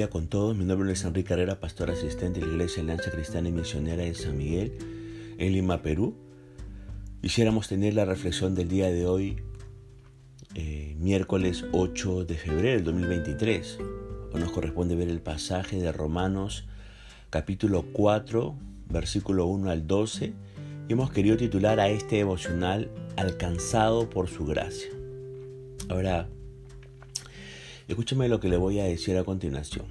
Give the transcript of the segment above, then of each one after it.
día con todos. Mi nombre es Enrique Carrera, pastor asistente de la Iglesia Alianza Cristiana y Misionera de San Miguel, en Lima, Perú. Quisiéramos tener la reflexión del día de hoy, eh, miércoles 8 de febrero del 2023. Hoy nos corresponde ver el pasaje de Romanos capítulo 4, versículo 1 al 12. Y hemos querido titular a este devocional Alcanzado por su gracia. Ahora, Escúchame lo que le voy a decir a continuación.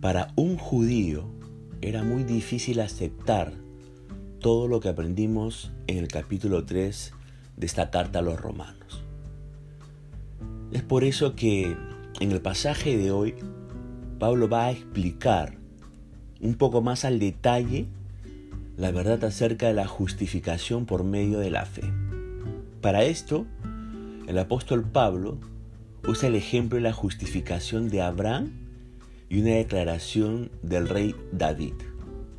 Para un judío era muy difícil aceptar todo lo que aprendimos en el capítulo 3 de esta carta a los romanos. Es por eso que en el pasaje de hoy Pablo va a explicar un poco más al detalle la verdad acerca de la justificación por medio de la fe. Para esto, el apóstol Pablo usa el ejemplo de la justificación de Abraham y una declaración del rey David.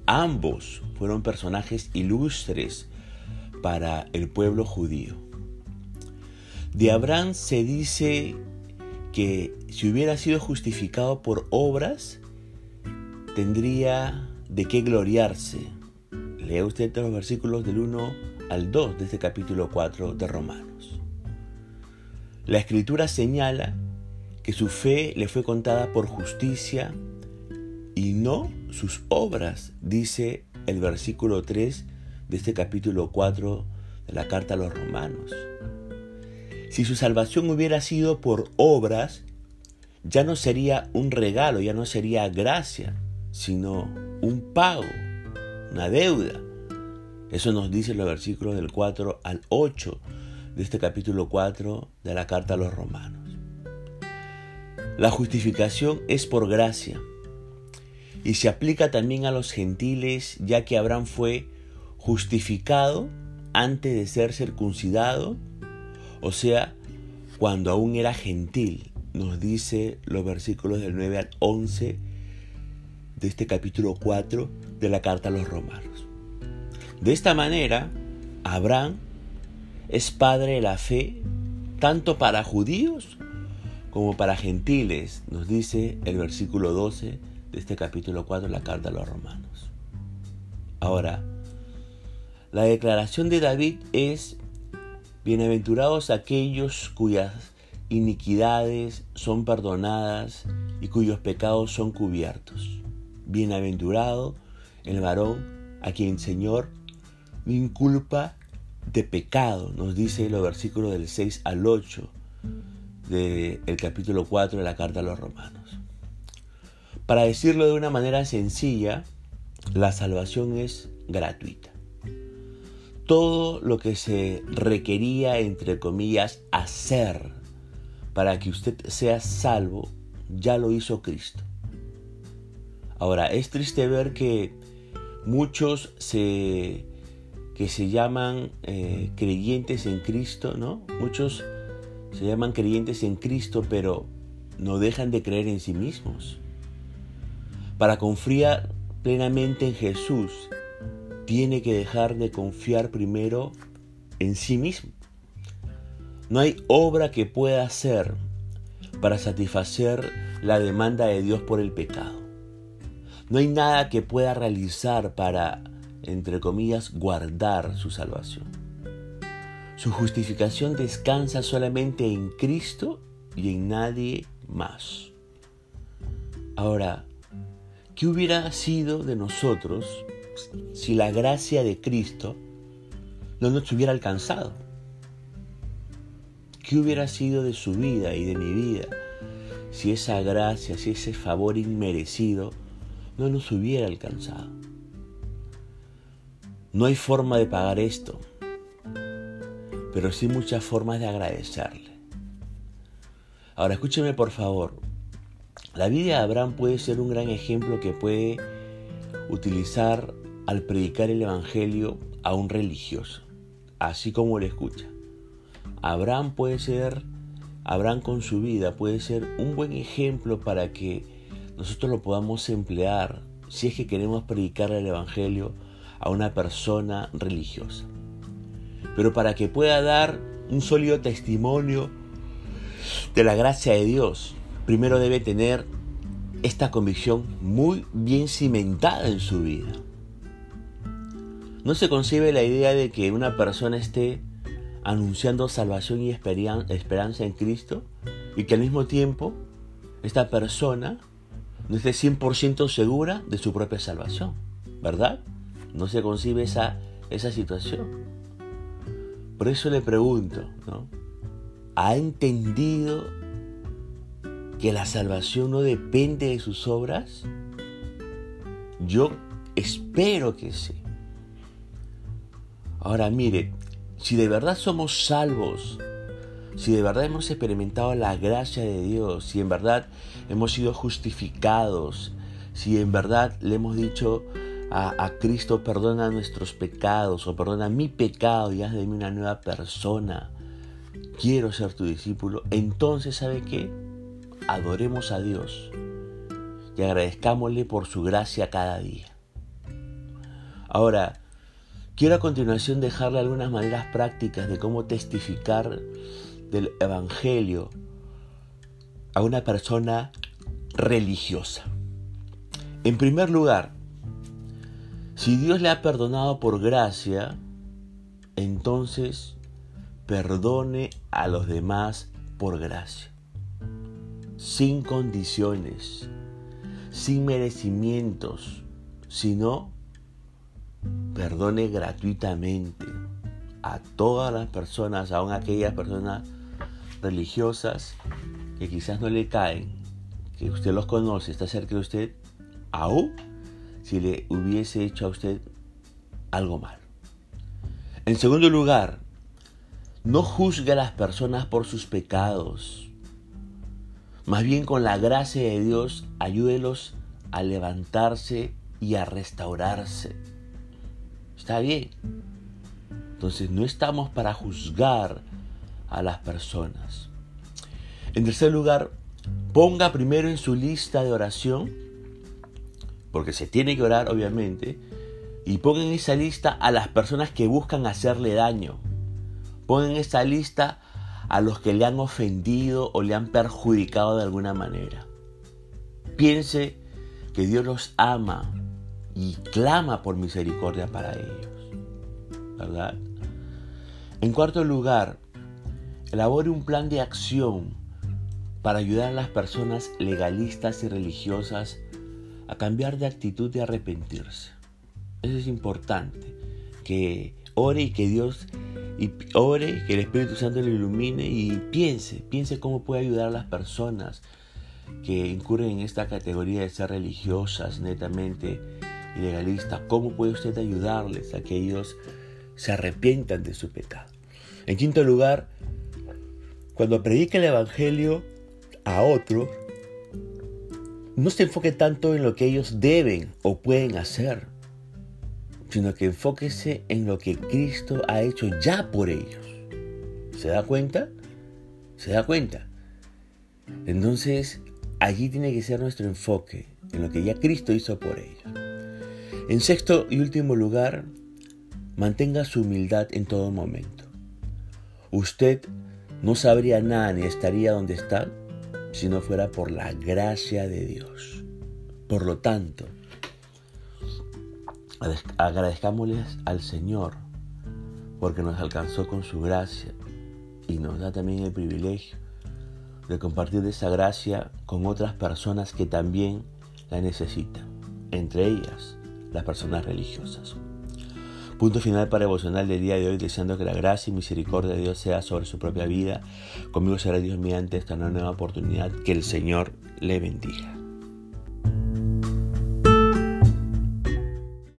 Ambos fueron personajes ilustres para el pueblo judío. De Abraham se dice que si hubiera sido justificado por obras, tendría de qué gloriarse. Lea usted los versículos del 1 al 2 de este capítulo 4 de Romanos. La escritura señala que su fe le fue contada por justicia y no sus obras, dice el versículo 3 de este capítulo 4 de la carta a los romanos. Si su salvación hubiera sido por obras, ya no sería un regalo, ya no sería gracia, sino un pago, una deuda. Eso nos dice los versículos del 4 al 8 de este capítulo 4 de la carta a los romanos. La justificación es por gracia y se aplica también a los gentiles ya que Abraham fue justificado antes de ser circuncidado, o sea, cuando aún era gentil, nos dice los versículos del 9 al 11 de este capítulo 4 de la carta a los romanos. De esta manera, Abraham es padre de la fe tanto para judíos como para gentiles, nos dice el versículo 12 de este capítulo 4 de la carta a los romanos. Ahora, la declaración de David es, bienaventurados aquellos cuyas iniquidades son perdonadas y cuyos pecados son cubiertos. Bienaventurado el varón a quien Señor no inculpa de pecado, nos dice los versículos del 6 al 8 del capítulo 4 de la carta a los romanos. Para decirlo de una manera sencilla, la salvación es gratuita. Todo lo que se requería, entre comillas, hacer para que usted sea salvo, ya lo hizo Cristo. Ahora, es triste ver que muchos se que se llaman eh, creyentes en Cristo, ¿no? Muchos se llaman creyentes en Cristo, pero no dejan de creer en sí mismos. Para confiar plenamente en Jesús, tiene que dejar de confiar primero en sí mismo. No hay obra que pueda hacer para satisfacer la demanda de Dios por el pecado. No hay nada que pueda realizar para entre comillas, guardar su salvación. Su justificación descansa solamente en Cristo y en nadie más. Ahora, ¿qué hubiera sido de nosotros si la gracia de Cristo no nos hubiera alcanzado? ¿Qué hubiera sido de su vida y de mi vida si esa gracia, si ese favor inmerecido no nos hubiera alcanzado? No hay forma de pagar esto, pero sí muchas formas de agradecerle. Ahora escúcheme por favor. La vida de Abraham puede ser un gran ejemplo que puede utilizar al predicar el Evangelio a un religioso, así como lo escucha. Abraham puede ser, Abraham con su vida puede ser un buen ejemplo para que nosotros lo podamos emplear si es que queremos predicar el Evangelio a una persona religiosa. Pero para que pueda dar un sólido testimonio de la gracia de Dios, primero debe tener esta convicción muy bien cimentada en su vida. No se concibe la idea de que una persona esté anunciando salvación y esperanza en Cristo y que al mismo tiempo esta persona no esté 100% segura de su propia salvación, ¿verdad? No se concibe esa, esa situación. Por eso le pregunto, ¿no? ¿Ha entendido que la salvación no depende de sus obras? Yo espero que sí. Ahora mire, si de verdad somos salvos, si de verdad hemos experimentado la gracia de Dios, si en verdad hemos sido justificados, si en verdad le hemos dicho a, Cristo, perdona nuestros pecados o perdona mi pecado y haz de mí una nueva persona, quiero ser tu discípulo, entonces ¿sabe qué? Adoremos a Dios y agradezcámosle por su gracia cada día. Ahora, Quiero a continuación dejarle algunas maneras prácticas de cómo testificar del Evangelio a una persona religiosa. En primer lugar, si Dios le ha perdonado por gracia, entonces perdone a los demás por gracia, sin condiciones, sin merecimientos, sino perdone gratuitamente a todas las personas, aun aquellas personas religiosas que quizás no le caen, que usted los conoce, está cerca de usted, aún si le hubiese hecho a usted algo mal. En segundo lugar, no juzgue a las personas por sus pecados. Más bien con la gracia de Dios, ayúdelos a levantarse y a restaurarse. Está bien. Entonces no estamos para juzgar a las personas. En tercer lugar, ponga primero en su lista de oración, porque se tiene que orar obviamente, y ponga en esa lista a las personas que buscan hacerle daño. Ponga en esa lista a los que le han ofendido o le han perjudicado de alguna manera. Piense que Dios los ama y clama por misericordia para ellos. ¿Verdad? En cuarto lugar, elabore un plan de acción para ayudar a las personas legalistas y religiosas a cambiar de actitud y arrepentirse. Eso es importante, que ore y que Dios y ore, que el Espíritu Santo le ilumine y piense, piense cómo puede ayudar a las personas que incurren en esta categoría de ser religiosas netamente y legalista, ¿cómo puede usted ayudarles a que ellos se arrepientan de su pecado? En quinto lugar, cuando predique el Evangelio a otros, no se enfoque tanto en lo que ellos deben o pueden hacer, sino que enfóquese en lo que Cristo ha hecho ya por ellos. ¿Se da cuenta? ¿Se da cuenta? Entonces, allí tiene que ser nuestro enfoque, en lo que ya Cristo hizo por ellos. En sexto y último lugar, mantenga su humildad en todo momento. Usted no sabría nada ni estaría donde está si no fuera por la gracia de Dios. Por lo tanto, agradezcámosles al Señor porque nos alcanzó con su gracia y nos da también el privilegio de compartir esa gracia con otras personas que también la necesitan, entre ellas las personas religiosas. Punto final para devocional del día de hoy, deseando que la gracia y misericordia de Dios sea sobre su propia vida. Conmigo será Dios mediante esta nueva oportunidad. Que el Señor le bendiga.